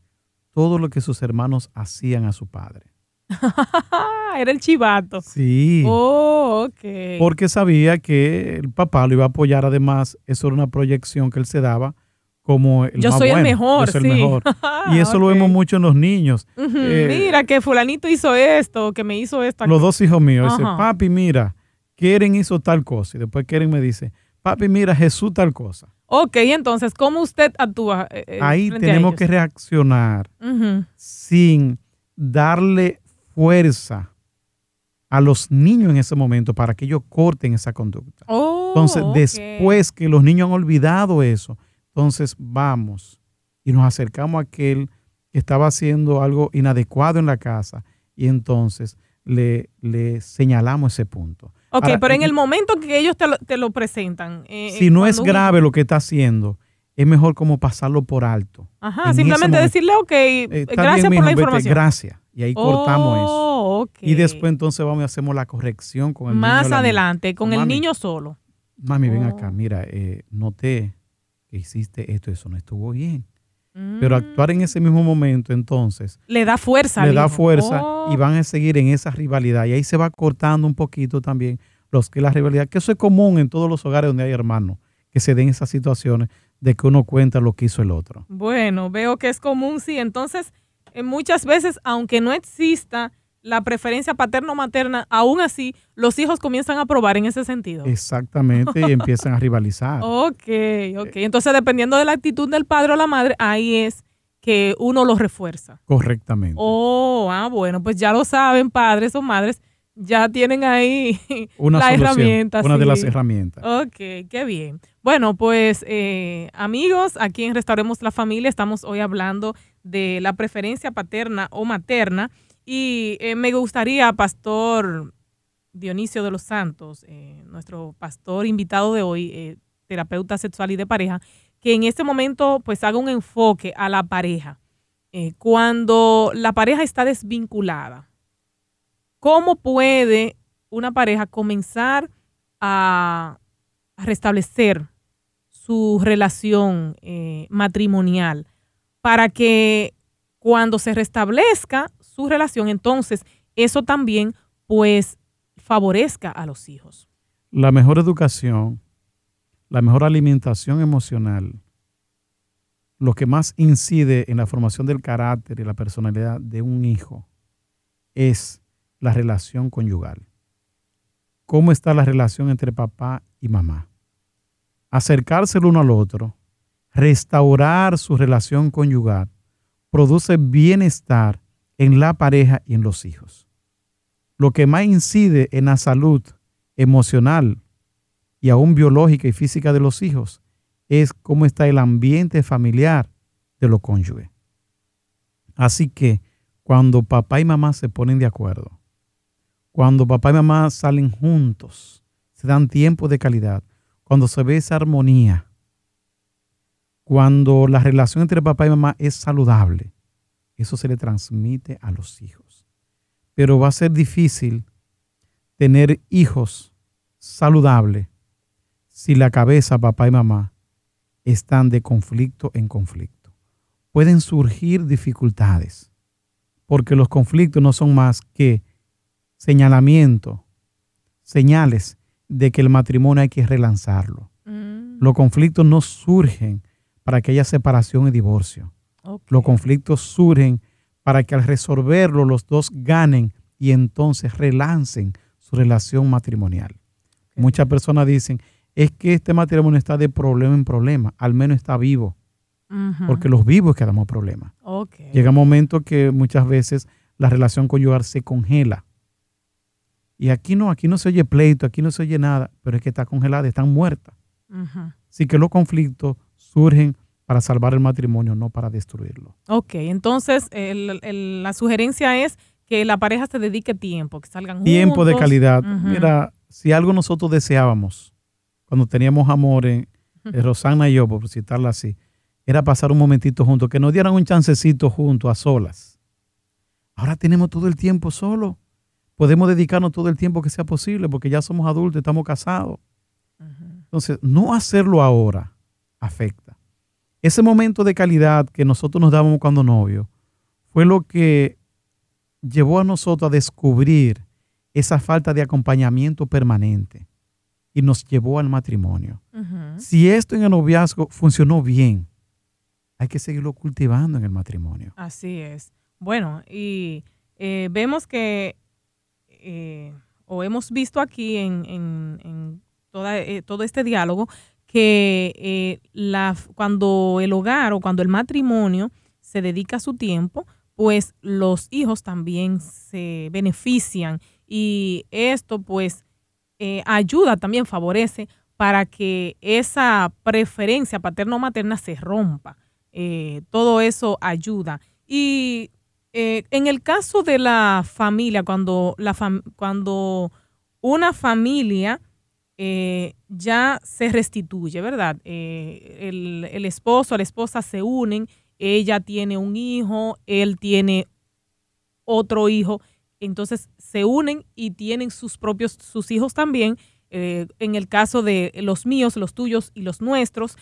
todo lo que sus hermanos hacían a su padre. Era el chivato. Sí. Oh, ok. Porque sabía que el papá lo iba a apoyar. Además, eso era una proyección que él se daba como el Yo más soy el bueno, mejor, yo soy el sí. mejor. Y eso lo vemos mucho en los niños. Eh, mira que fulanito hizo esto, que me hizo esto. Los dos hijos míos. Dice, Ajá. papi, mira, Keren hizo tal cosa. Y después Keren me dice, papi, mira, Jesús tal cosa. Ok, entonces, ¿cómo usted actúa? eh, eh, Ahí tenemos que reaccionar sin darle fuerza a los niños en ese momento para que ellos corten esa conducta. Oh, Entonces, después que los niños han olvidado eso, entonces vamos y nos acercamos a aquel que estaba haciendo algo inadecuado en la casa y entonces le, le señalamos ese punto. Ok, Ahora, pero en el momento que ellos te lo, te lo presentan. eh, si eh, no es uno- grave lo que está haciendo, es mejor como pasarlo por alto. Ajá, en simplemente momento. decirle, ok, Eh, gracias bien, por la información. gracias. Y ahí cortamos eso. Oh. Y después entonces vamos y hacemos la corrección con el niño. Más adelante, con el niño solo. Mami, ven Oh. acá, mira, eh, noté que hiciste esto, eso no estuvo bien. Pero actuar en ese mismo momento, entonces, Le da fuerza. le da hijo. fuerza Oh, y van a seguir en esa rivalidad. Y ahí se va cortando un poquito también los que la rivalidad, que eso es común en todos los hogares donde hay hermanos, que se den esas situaciones de que uno cuenta lo que hizo el otro. Bueno, veo que es común, sí. Entonces, eh, muchas veces, aunque no exista la preferencia paterno-materna, aún así, los hijos comienzan a probar en ese sentido. Exactamente, y empiezan a rivalizar. Ok, ok. Entonces, dependiendo de la actitud del padre o la madre, ahí es que uno lo refuerza. Correctamente. Oh, ah, bueno, pues ya lo saben, padres o madres, ya tienen ahí una la solución, herramienta. una de las herramientas. Ok, qué bien. Bueno, pues eh, amigos, aquí en Restauremos la Familia estamos hoy hablando de la preferencia paterna o materna y eh, me gustaría, Pastor Dionisio de los Santos, eh, nuestro pastor invitado de hoy, eh, terapeuta sexual y de pareja, que en este momento pues haga un enfoque a la pareja. Cuando la pareja está desvinculada, ¿cómo puede una pareja comenzar a, restablecer su relación matrimonial para que cuando se restablezca relación, entonces eso también pues favorezca a los hijos. La mejor educación, la mejor alimentación emocional lo que más incide en la formación del carácter y la personalidad de un hijo es la relación conyugal. ¿Cómo está la relación entre papá y mamá? Acercarse el uno al otro, restaurar su relación conyugal, produce bienestar en la pareja y en los hijos. Lo que más incide en la salud emocional y aún biológica y física de los hijos es cómo está el ambiente familiar de los cónyuges. Así que cuando papá y mamá se ponen de acuerdo, cuando papá y mamá salen juntos, se dan tiempo de calidad, cuando se ve esa armonía, cuando la relación entre papá y mamá es saludable, eso se le transmite a los hijos. Pero va a ser difícil tener hijos saludables si la cabeza, papá y mamá, están de conflicto en conflicto. Pueden surgir dificultades, porque los conflictos no son más que señalamiento, señales de que el matrimonio hay que relanzarlo. Mm, Los conflictos no surgen para que haya separación y divorcio. Los conflictos surgen para que al resolverlo los dos ganen y entonces relancen su relación matrimonial. Muchas personas dicen, es que este matrimonio está de problema en problema, al menos está vivo, porque los vivos que damos problemas. Llega un momento que muchas veces la relación conyugal se congela. Y aquí no, aquí no se oye pleito, aquí no se oye nada, pero es que está congelada, están muertas. Así que los conflictos surgen para salvar el matrimonio, no para destruirlo. Ok, entonces el- el- la sugerencia es que la pareja se dedique tiempo, que salgan juntos. Tiempo de calidad. Mira, si algo nosotros deseábamos cuando teníamos amor en Rosana y yo, por citarla así, era pasar un momentito juntos, que nos dieran un chancecito juntos, a solas. Ahora tenemos todo el tiempo solo. Podemos dedicarnos todo el tiempo que sea posible porque ya somos adultos, estamos casados. Entonces, no hacerlo ahora afecta. Ese momento de calidad que nosotros nos dábamos cuando novios fue lo que llevó a nosotros a descubrir esa falta de acompañamiento permanente y nos llevó al matrimonio. Si esto en el noviazgo funcionó bien, hay que seguirlo cultivando en el matrimonio. Así es. Bueno, y eh, vemos que, eh, o hemos visto aquí en, en- en toda, eh, todo este diálogo, que eh, la, cuando el hogar o cuando el matrimonio se dedica su tiempo, pues los hijos también se benefician y esto pues eh, ayuda, también favorece para que esa preferencia paterno-materna se rompa. Eh, todo eso ayuda. Y en el caso de la familia, cuando, la fam- cuando una familia eh, ya se restituye, ¿verdad? Eh, el, el esposo, la esposa se unen, ella tiene un hijo, él tiene otro hijo, entonces se unen y tienen sus propios, sus hijos también. Eh, en el caso de los míos, los tuyos y los nuestros,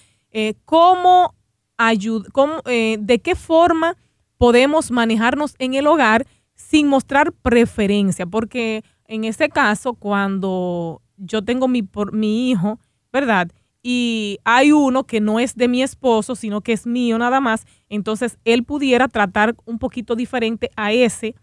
¿cómo ayud- cómo, ¿de qué forma podemos manejarnos en el hogar sin mostrar preferencia? Porque en este caso, cuando yo tengo mi, por, mi hijo, ¿verdad? Y hay uno que no es de mi esposo, sino que es mío nada más, entonces él pudiera tratar un poquito diferente a ese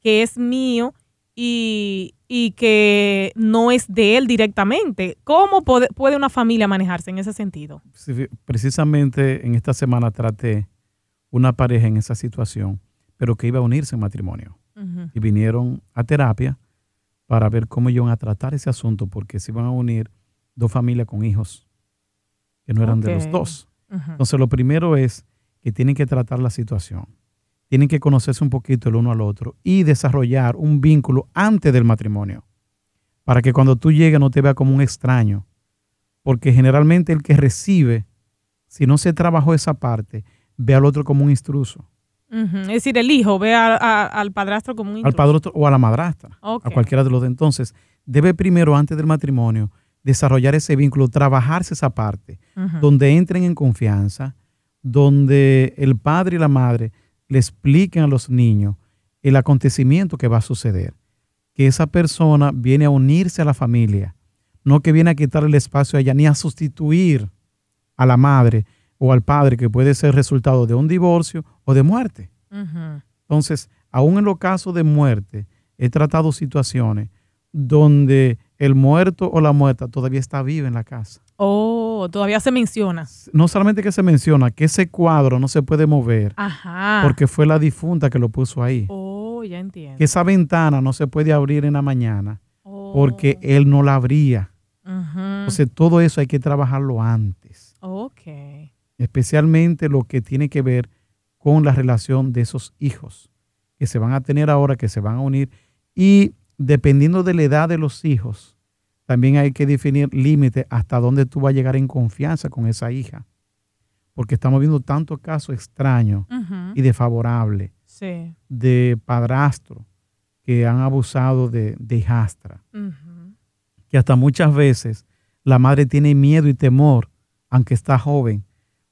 que es mío y, y que no es de él directamente. ¿Cómo puede, puede una familia manejarse en ese sentido? Sí, precisamente en esta semana traté una pareja en esa situación, pero que iba a unirse en matrimonio. Y vinieron a terapia para ver cómo iban a tratar ese asunto, porque se iban a unir dos familias con hijos que no eran de los dos. Entonces, lo primero es que tienen que tratar la situación. Tienen que conocerse un poquito el uno al otro y desarrollar un vínculo antes del matrimonio. Para que cuando tú llegues no te vea como un extraño. Porque generalmente el que recibe, si no se trabajó esa parte, ve al otro como un intruso. Es decir, el hijo ve a- a- al padrastro como un Al intruso. padre o a la madrastra. A cualquiera de los dos. Entonces, debe primero, antes del matrimonio, desarrollar ese vínculo, trabajarse esa parte donde entren en confianza, donde el padre y la madre le expliquen a los niños el acontecimiento que va a suceder, que esa persona viene a unirse a la familia, no que viene a quitar el espacio a ella ni a sustituir a la madre, o al padre que puede ser resultado de un divorcio o de muerte. Entonces, aún en los casos de muerte, he tratado situaciones donde el muerto o la muerta todavía está viva en la casa. Oh, todavía se menciona. No solamente que se menciona que ese cuadro no se puede mover Ajá. porque fue la difunta que lo puso ahí. Oh, ya entiendo. Que esa ventana no se puede abrir en la mañana Oh. porque él no la abría. Ujú. Entonces, todo eso hay que trabajarlo antes, Ok. Especialmente lo que tiene que ver con la relación de esos hijos que se van a tener ahora, que se van a unir. Y dependiendo de la edad de los hijos, también hay que definir límites hasta dónde tú vas a llegar en confianza con esa hija. Porque estamos viendo tantos casos extraños y desfavorables Sí. de padrastros que han abusado de, de hijastra. Que hasta muchas veces la madre tiene miedo y temor, aunque está joven,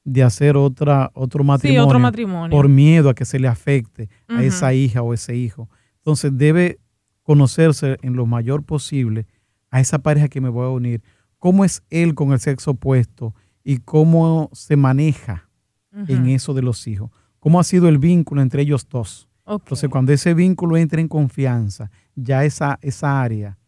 de hacer otra, otro Sí, matrimonio, otro matrimonio. por miedo a que se le afecte a esa hija o ese hijo. Entonces debe conocerse en lo mayor posible a esa pareja que me voy a unir, cómo es él con el sexo opuesto y cómo se maneja en eso de los hijos, cómo ha sido el vínculo entre ellos dos. Entonces, cuando ese vínculo entra en confianza, ya esa, esa área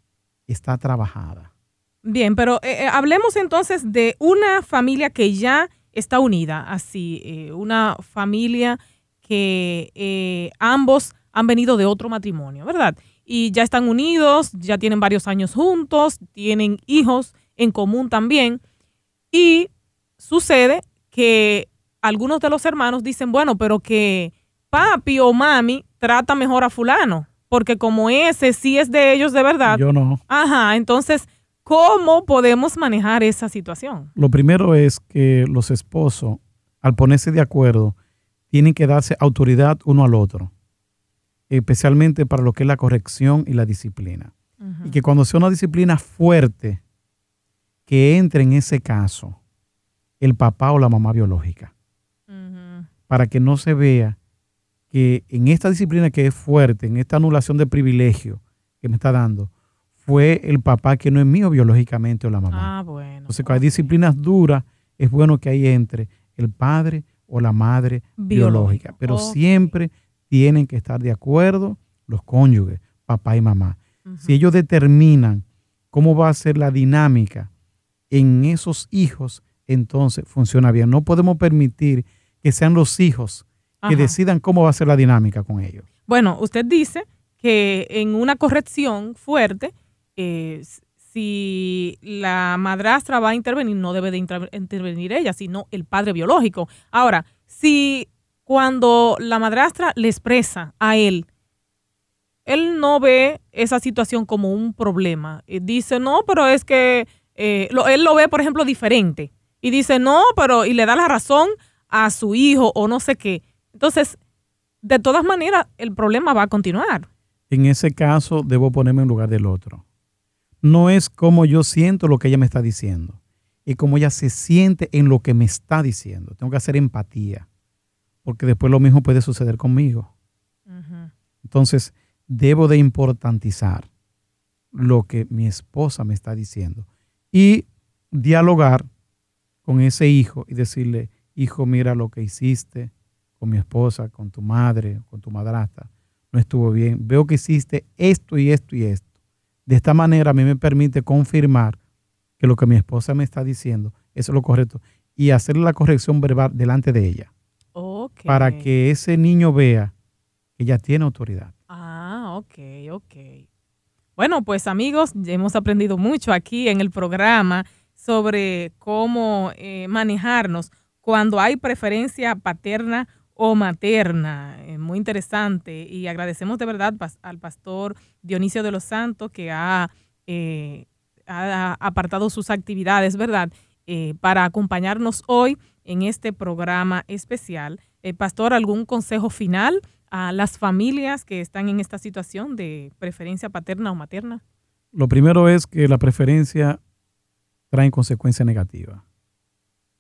está trabajada. Bien, pero eh, eh, hablemos entonces de una familia que ya está unida, así, eh, una familia que eh, ambos han venido de otro matrimonio, ¿verdad? Y ya están unidos, ya tienen varios años juntos, tienen hijos en común también. Y sucede que algunos de los hermanos dicen, bueno, pero que papi o mami trata mejor a fulano, porque como ese sí es de ellos de verdad, Yo no. Ajá, entonces, ¿cómo podemos manejar esa situación? Lo primero es que los esposos, al ponerse de acuerdo, tienen que darse autoridad uno al otro, especialmente para lo que es la corrección y la disciplina. Y que cuando sea una disciplina fuerte, que entre en ese caso el papá o la mamá biológica, para que no se vea que en esta disciplina que es fuerte, en esta anulación de privilegio que me está dando, fue el papá que no es mío biológicamente o la mamá. Ah, bueno. Entonces, cuando hay disciplinas duras, es bueno que ahí entre el padre o la madre biológica. Pero siempre tienen que estar de acuerdo los cónyuges, papá y mamá. Si ellos determinan cómo va a ser la dinámica en esos hijos, entonces funciona bien. No podemos permitir que sean los hijos que decidan cómo va a ser la dinámica con ellos. Bueno, usted dice que en una corrección fuerte, eh, si la madrastra va a intervenir, no debe de inter- intervenir ella, sino el padre biológico. Ahora, si cuando la madrastra le expresa a él, él no ve esa situación como un problema, y dice, no, pero es que eh, él lo ve, por ejemplo, diferente, y dice, no, pero, y le da la razón a su hijo o no sé qué. Entonces, de todas maneras, el problema va a continuar. En ese caso, debo ponerme en lugar del otro. No es como yo siento lo que ella me está diciendo, y como ella se siente en lo que me está diciendo. Tengo que hacer empatía, porque después lo mismo puede suceder conmigo. Entonces, debo de importantizar lo que mi esposa me está diciendo y dialogar con ese hijo y decirle, hijo, mira lo que hiciste con mi esposa, con tu madre, con tu madrastra, no estuvo bien. Veo que hiciste esto y esto y esto. De esta manera a mí me permite confirmar que lo que mi esposa me está diciendo es lo correcto y hacerle la corrección verbal delante de ella Ok. para que ese niño vea que ella tiene autoridad. Ah, ok, ok. Bueno, pues amigos, hemos aprendido mucho aquí en el programa sobre cómo eh, manejarnos cuando hay preferencia paterna o materna. Eh, muy interesante y agradecemos de verdad al pastor Dionisio de los Santos que ha, eh, apartado sus actividades, ¿verdad? Eh, para acompañarnos hoy en este programa especial. Pastor, ¿algún consejo final a las familias que están en esta situación de preferencia paterna o materna? Lo primero es que la preferencia trae consecuencias negativas,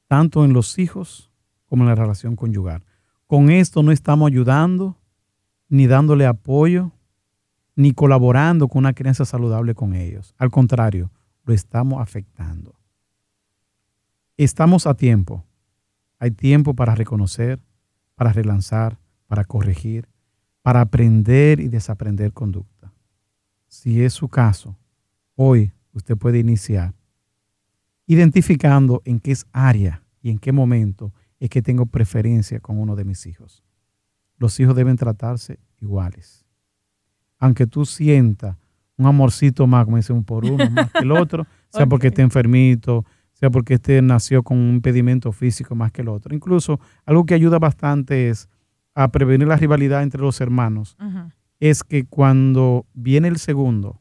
tanto en los hijos como en la relación conyugal. Con esto no estamos ayudando, ni dándole apoyo, ni colaborando con una crianza saludable con ellos. Al contrario, lo estamos afectando. Estamos a tiempo Hay tiempo para reconocer, para relanzar, para corregir, para aprender y desaprender conducta. Si es su caso, hoy usted puede iniciar identificando en qué área y en qué momento es que tengo preferencia con uno de mis hijos. Los hijos deben tratarse iguales. Aunque tú sientas un amorcito más, como dicen, por uno más que el otro, sea porque esté enfermito, sea porque este nació con un impedimento físico más que el otro. Incluso algo que ayuda bastante es a prevenir la rivalidad entre los hermanos, es que cuando viene el segundo,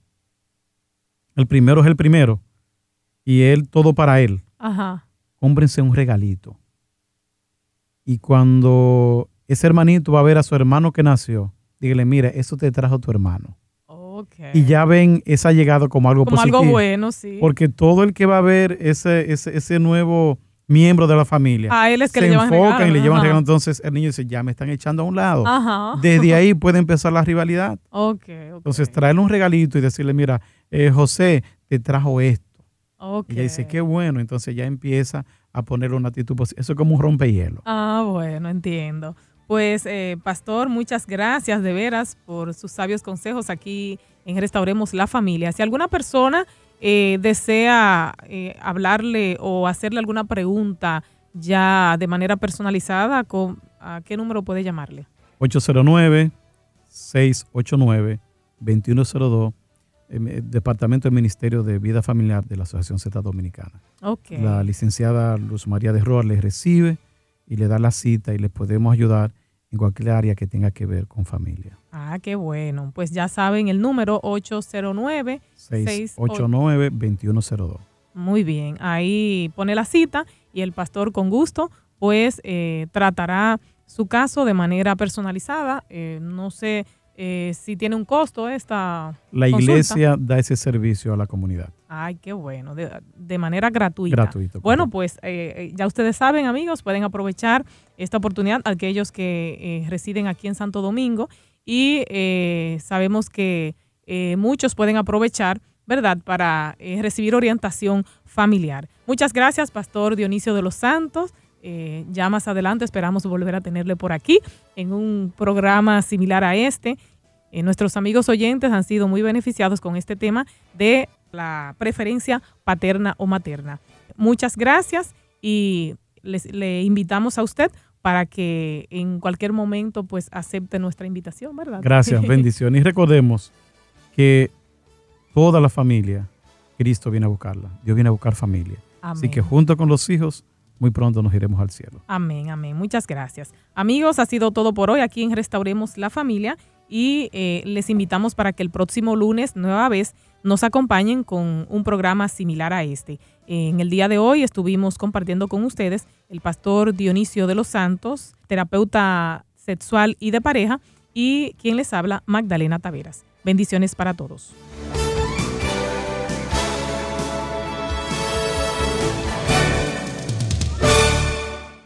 el primero es el primero y él todo para él. Ajá. Cómprense un regalito. Y cuando ese hermanito va a ver a su hermano que nació, dígale, mira, eso te trajo tu hermano. Y ya ven esa llegada como algo como algo bueno, sí. Porque todo el que va a ver ese, ese, ese nuevo miembro de la familia. A él es que se le llevan enfocan y le llevan regalo. Entonces el niño dice, ya me están echando a un lado. Ajá. Desde ahí puede empezar la rivalidad. Okay, Entonces traerle un regalito y decirle, mira, eh, José te trajo esto. Okay. Y ella dice, qué bueno. Entonces ya empieza a ponerle una actitud positiva. Eso es como un rompehielo. Ah, bueno, entiendo. Pues, eh, Pastor, muchas gracias de veras por sus sabios consejos aquí en Restauremos la Familia. Si alguna persona eh, desea eh, hablarle o hacerle alguna pregunta ya de manera personalizada, ¿a qué número puede llamarle? 809-689-2102, Departamento del Ministerio de Vida Familiar de la Asociación Z Dominicana. Okay. La licenciada Luz María de Roa les recibe y le da la cita y les podemos ayudar en cualquier área que tenga que ver con familia. Ah, qué bueno. Pues ya saben el número 809-689-2102. Muy bien, ahí pone la cita y el pastor con gusto pues eh, tratará su caso de manera personalizada. Eh, no sé eh, si tiene un costo esta. La iglesia da ese servicio a la comunidad. Ay, qué bueno, de, de manera gratuita. Gratuito. Bueno, pues eh, ya ustedes saben, amigos, pueden aprovechar esta oportunidad, aquellos que eh, residen aquí en Santo Domingo, y sabemos que muchos pueden aprovechar, ¿verdad?, para recibir orientación familiar. Muchas gracias, Pastor Dionisio de los Santos. Eh, ya más adelante esperamos volver a tenerle por aquí en un programa similar a este. Eh, nuestros amigos oyentes han sido muy beneficiados con este tema de la preferencia paterna o materna. Muchas gracias y les, le invitamos a usted para que en cualquier momento pues acepte nuestra invitación, ¿verdad? Gracias, bendiciones. Y recordemos que toda la familia, Cristo viene a buscarla. Dios viene a buscar familia. Amén. Así que junto con los hijos muy pronto nos iremos al cielo. Amén, amén. Muchas gracias. Amigos, ha sido todo por hoy aquí en Restauremos la Familia y eh, les invitamos para que el próximo lunes, nueva vez, nos acompañen con un programa similar a este. En el día de hoy estuvimos compartiendo con ustedes el pastor Dionisio de los Santos, terapeuta sexual y de pareja, y quien les habla, Magdalena Taveras. Bendiciones para todos.